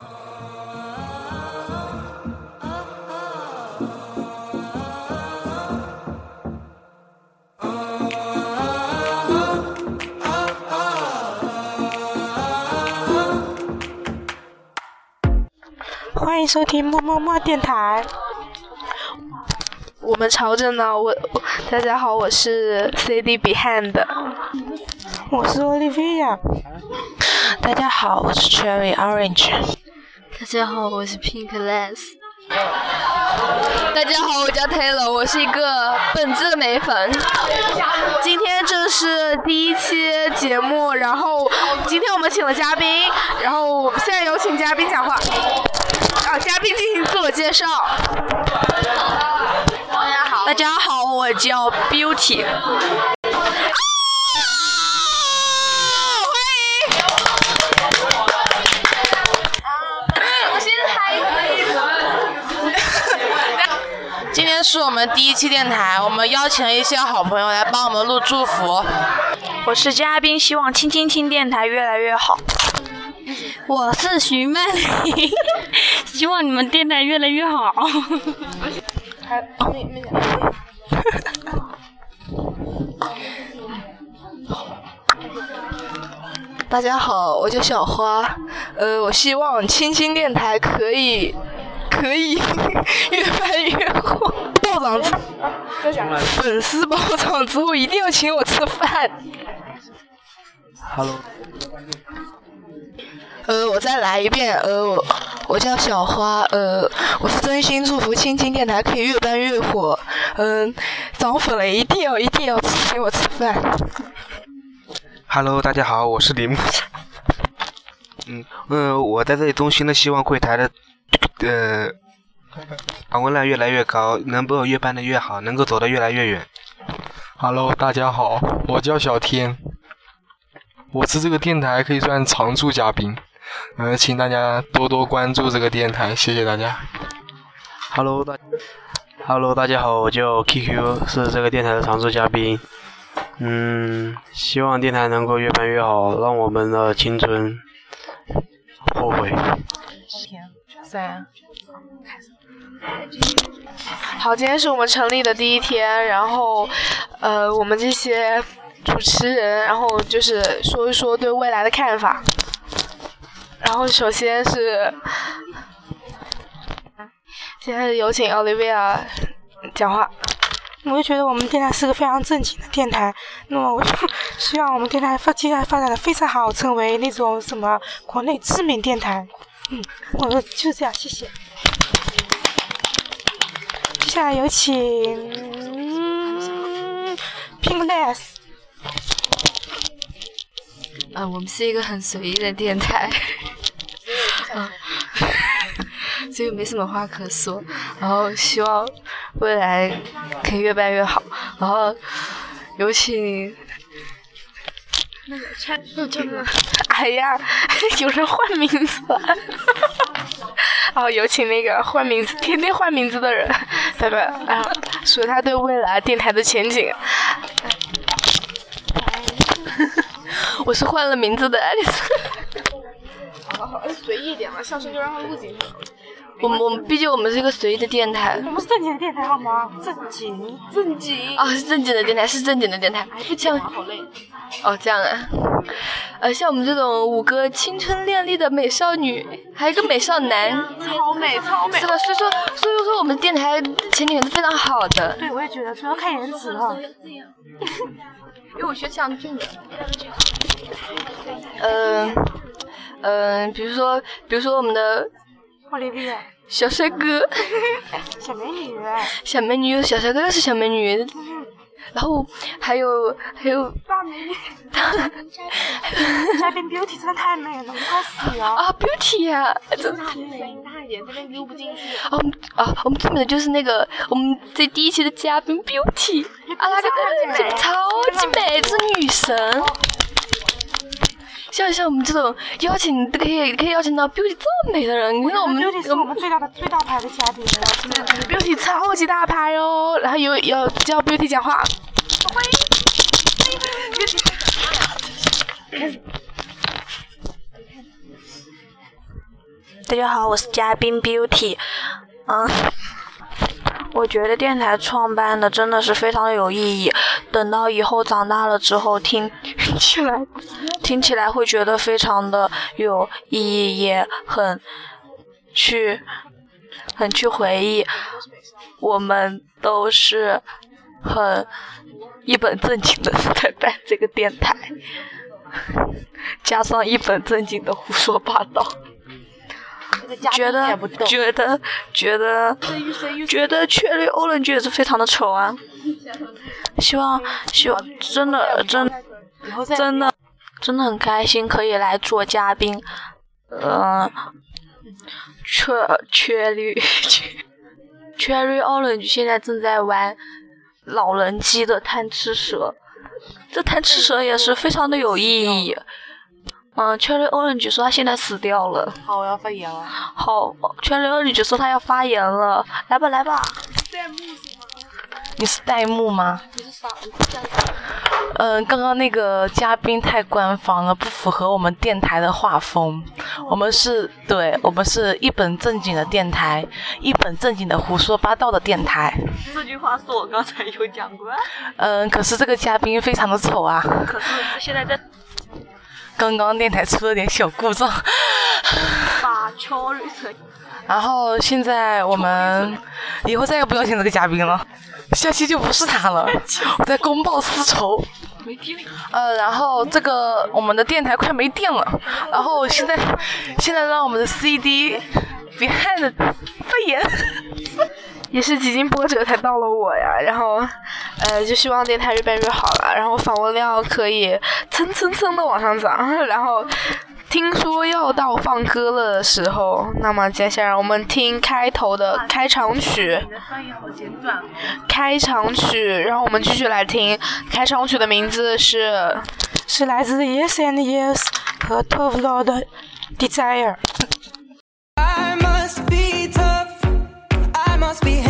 欢迎收听么么么电台。我们朝着呢，我大家好，我是 CD Behind，我是 Olivia。大家好，我是 Cherry Orange。大家好，我是 Pink Less。大家好，我叫 Taylor，我是一个本质的美粉。今天这是第一期节目，然后今天我们请了嘉宾，然后现在有请嘉宾讲话。啊，嘉宾进行自我介绍。大家好，我叫 Beauty。今天是我们第一期电台，我们邀请了一些好朋友来帮我们录祝福。我是嘉宾，希望青青青电台越来越好。我是徐曼玲，希望你们电台越来越好。还没没讲。大家好，我叫小花，呃，我希望青青电台可以可以 越办越火，暴涨之粉丝暴涨之后一定要请我吃饭。Hello，呃，我再来一遍，呃，我我叫小花，呃，我是真心祝福青青电台可以越办越火，嗯、涨粉了一定要一定要请我吃饭。Hello，大家好，我是李木。嗯呃，我在这里衷心的希望柜台的呃访问量越来越高，能够越办的越好，能够走得越来越远。Hello，大家好，我叫小天，我是这个电台可以算常驻嘉宾，呃，请大家多多关注这个电台，谢谢大家。Hello，大 Hello，大家好，我叫 QQ，是这个电台的常驻嘉宾。嗯，希望电台能够越办越好，让我们的青春后悔。三，好，今天是我们成立的第一天，然后，呃，我们这些主持人，然后就是说一说对未来的看法。然后首先是，现在有请 Olivia 讲话。我就觉得我们电台是个非常正经的电台，那么我就 希望我们电台发接下来发展的非常好，成为那种什么国内知名电台。嗯，我就这样，谢谢。接下来有请嗯 Pink Less。呃，我们是一个很随意的电台，嗯，所以没什么话可说。然后希望未来可以越办越好。然后有请哎呀，有人换名字了。哦，有请那个换名字、天天换名字的人，拜拜啊，说他对未来电台的前景。我是换了名字的爱丽丝。好好好，随意一点嘛，上声就让他录进去。我们我们毕竟我们是一个随意的电台我们是正经的电台好吗？正经。正经。啊，是正经的电台，是正经的电台。像好累。哦，这样啊。呃，像我们这种五个青春靓丽的美少女，还有一个美少男，超美超美是。吧？所以说，所以说我们电台前景还是非常好的。对，我也觉得主要看颜值哈。因为我学强俊的。嗯嗯，比如说，比如说我们的 Olivia，小帅哥，小美女。小美女，小帅哥是小美女，然后还有还有大美女。嘉宾 Beauty 真的太美了，我快死了。啊，Beauty 呀，声音大一点，这边录不进去。啊，我们啊，我们最美的就是那个我们这第一期的嘉宾 Beauty，啊，那个这超级美，是女神。像像我们这种邀请可以可以邀请到 Beauty 这么美的人，你看我们 Beauty 是我们最大的最大牌的嘉宾了，真的。Beauty 超级大牌哦，然后有要叫 Beauty 讲话。欢迎。大家好，我是嘉宾 Beauty。嗯，我觉得电台创办的真的是非常的有意义。等到以后长大了之后，听 起来听起来会觉得非常的有意义，也很去很去回忆。我们都是很一本正经的在办这个电台，加上一本正经的胡说八道。觉得觉得觉得觉得 Cherry Orange 也是非常的丑啊！希望希望真的真真的真的很开心可以来做嘉宾。嗯，Cher Cherry Cherry Orange 现在正在玩老人机的贪吃蛇，这贪吃蛇也是非常的有意义。嗯，Cherry Orange 说他现在死掉了。好，我要发言了。好，Cherry Orange 说他要发言了。来吧，来吧。你是代幕吗？你是啥？嗯，刚刚那个嘉宾太官方了，不符合我们电台的画风。我们是对，我们是一本正经的电台，一本正经的胡说八道的电台。这句话是我刚才有讲过。嗯，可是这个嘉宾非常的丑啊。可是现在在。刚刚电台出了点小故障。然后现在我们以后再也不邀请这个嘉宾了，下期就不是他了，我在公报私仇。没电。呃，然后这个我们的电台快没电了，然后现在现在让我们的 CD Behind 发言。也是几经波折才到了我呀，然后，呃，就希望电台越办越好了，然后访问量可以蹭蹭蹭的往上涨，然后听说要到放歌了的时候，那么接下来我们听开头的开场曲，开场曲，然后我们继续来听。开场曲的名字是是来自 Yes and Yes 和 Tove Lo 的 Desire。must behave,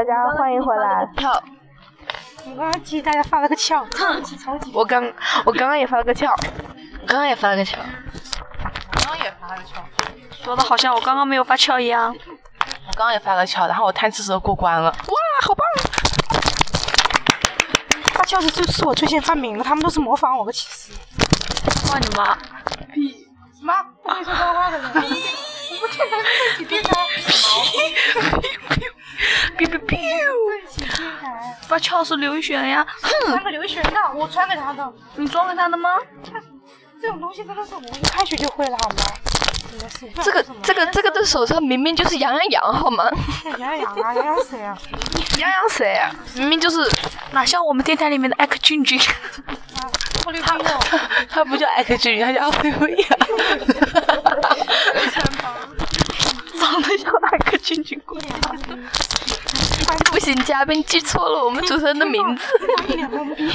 大家欢迎回来。跳，我刚刚替大家发了个翘，超级超级。我刚我刚刚也发了个翘，刚刚也发了个条，刚刚也发了个翘，说的好像我刚刚没有发翘一样。我刚刚也发了个翘，然后我贪吃蛇过关了。哇，好棒！发翘是就是我最先发明的，他们都是模仿我的，其实。操你妈！什么？不会说脏话的人。我不听他们自己电台。Biu biu biu。发票是刘宇轩的呀。传给刘璇的，我穿给他的。你装给他的吗？这种东西真的是我一开学就会了，好吗？这个这个这个的手上明明就是杨洋洋好吗？杨洋啊，杨洋谁啊？杨洋谁啊？明明就是哪像我们电台里面的艾克俊俊，奥利维亚。他不叫艾克俊，他叫奥利维亚。俊俊过。不行，嘉宾记错了我们主持人的名字。一脸懵逼，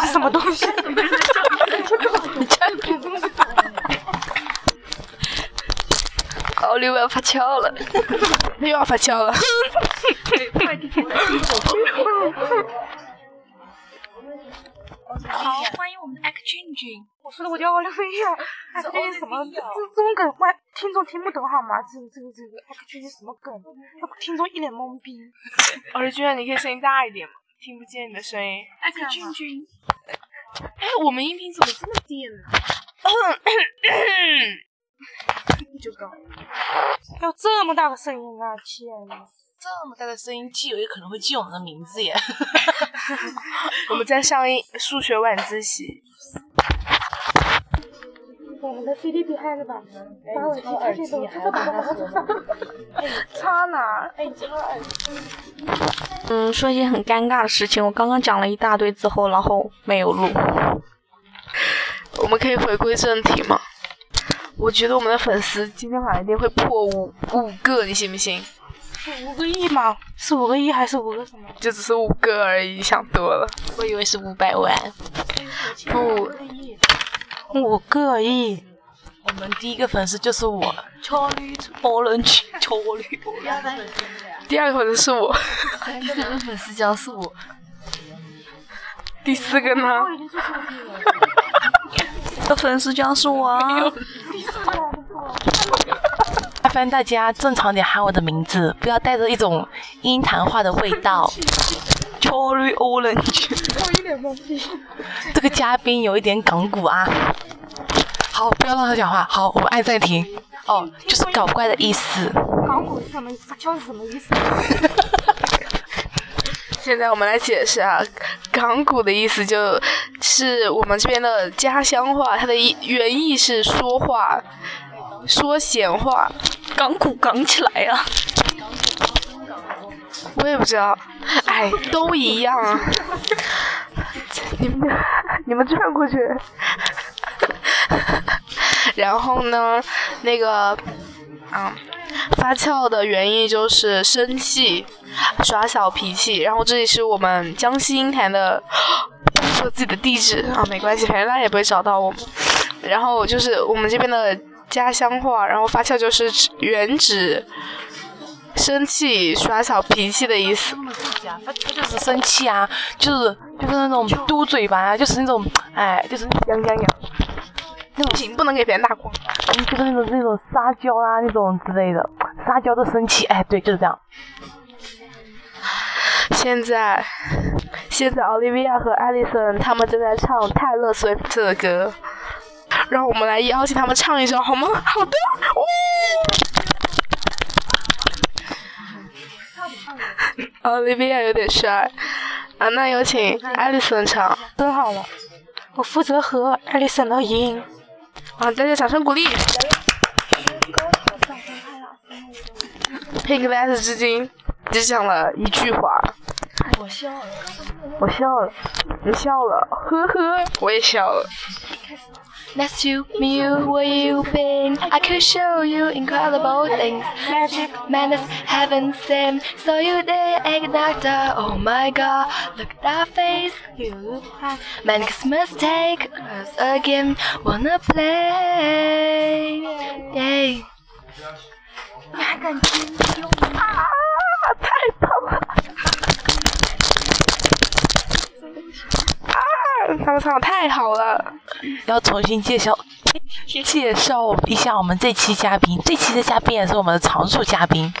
是什么东西？奥利维要发翘了，又要发翘了。好，欢迎我们的艾克俊俊。我说的我叫奥利维亚，艾克俊是什么？这这种梗外听众听不懂好吗？这这个这个艾克俊是什么梗？让听众一脸懵逼。奥利居然你可以声音大一点吗？听不见你的声音。艾克俊俊，哎，我们音频怎么这么低呢？就高。要这么大的声音啊！天呐！这么大的声音，基友也可能会记我们的名字耶。我们在上一数学晚自习。我们的 CD 比嗨了吧？把耳机插进去，插把把插。插哪？哎，插耳机。嗯，说一件很尴尬的事情，我刚刚讲了一大堆之后，然后没有录。我们可以回归正题吗？我觉得我们的粉丝今天晚上一定会破五五个，你信不信？是五个亿吗？是五个亿还是五个什么？就只是五个而已，想多了。我以为是五百万。不，五个亿。我们第一个粉丝就是我。巧女波人去，巧女波第二个粉丝是我。第三个粉丝将是我。第四个呢？的粉丝将是我。麻烦大家正常点喊我的名字，不要带着一种阴谈话的味道。巧女 orange。我 一脸懵逼。这个嘉宾有一点港股啊。好，不要让他讲话。好，我们按暂停。哦，就是搞怪的意思。港股是什么意思？敲是什么意思？现在我们来解释啊，港股的意思就是我们这边的家乡话，它的意原意是说话，说闲话。港股港起来呀、我也不知道，哎，都一样啊。你 们你们转过去。然后呢，那个，嗯，发酵的原因就是生气，耍小脾气。然后这里是我们江西鹰潭的，说自己的地址啊，没关系，反正大家也不会找到我们。然后就是我们这边的家乡话，然后发酵就是原指生气、耍小脾气的意思。他就是生气啊，就是就是那种嘟嘴巴啊，就是那种哎，就是痒痒痒。那种行不能给别人打光。嗯，就是那种那种撒娇啊，那种之类的，撒娇的生气，哎，对，就是这样。现在，现在奥利维亚和艾丽森他们正在唱泰勒·斯威夫特的歌，让我们来邀请他们唱一首好吗？好的。哦、奥利维亚有点帅啊，那有请艾丽森唱。真好了，我负责和艾丽森的音。啊，大家掌声鼓励。Pink Glass 至今只讲了一句话。我笑了，我笑了，你笑了，呵呵，我也笑了。To meet you, where you I could show you incredible things. Magic, madness, heaven sent. So you did ignite Oh my god, look at that face. You Manic's mistake. us again, wanna play. Yay. Ah, 他们唱的太好了。要重新介绍介绍一下我们这期嘉宾，这期的嘉宾也是我们的常驻嘉宾。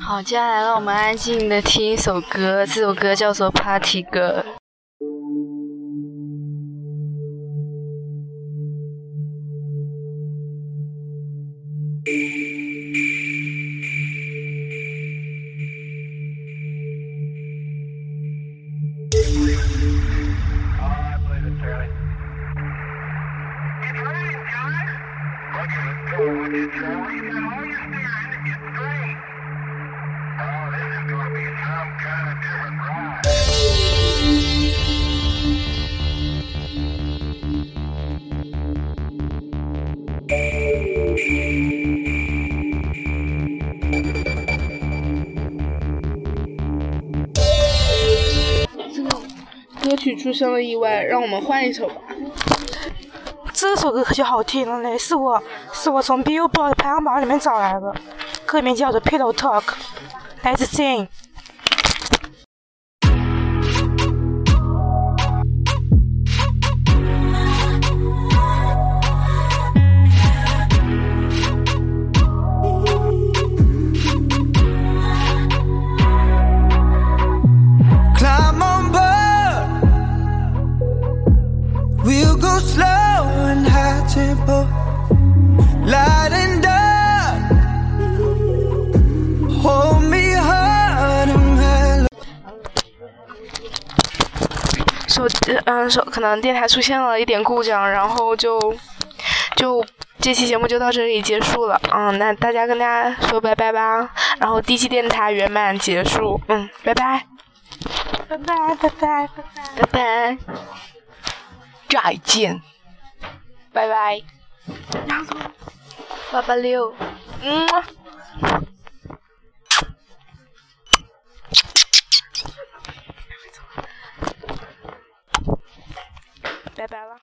好，接下来让我们安静的听一首歌，这首歌叫做《Party Girl》。歌曲出现了意外，让我们换一首吧。这首歌可就好听了嘞，是我是我从 Billboard 排行榜里面找来的，歌名叫做 Pillow Talk，来自 Sing。手嗯手可能电台出现了一点故障，然后就就这期节目就到这里结束了。嗯，那大家跟大家说拜拜吧。然后第一期电台圆满结束。嗯，拜拜。拜拜拜拜拜拜。拜拜。再见。拜拜。八八六。嗯。拜拜了。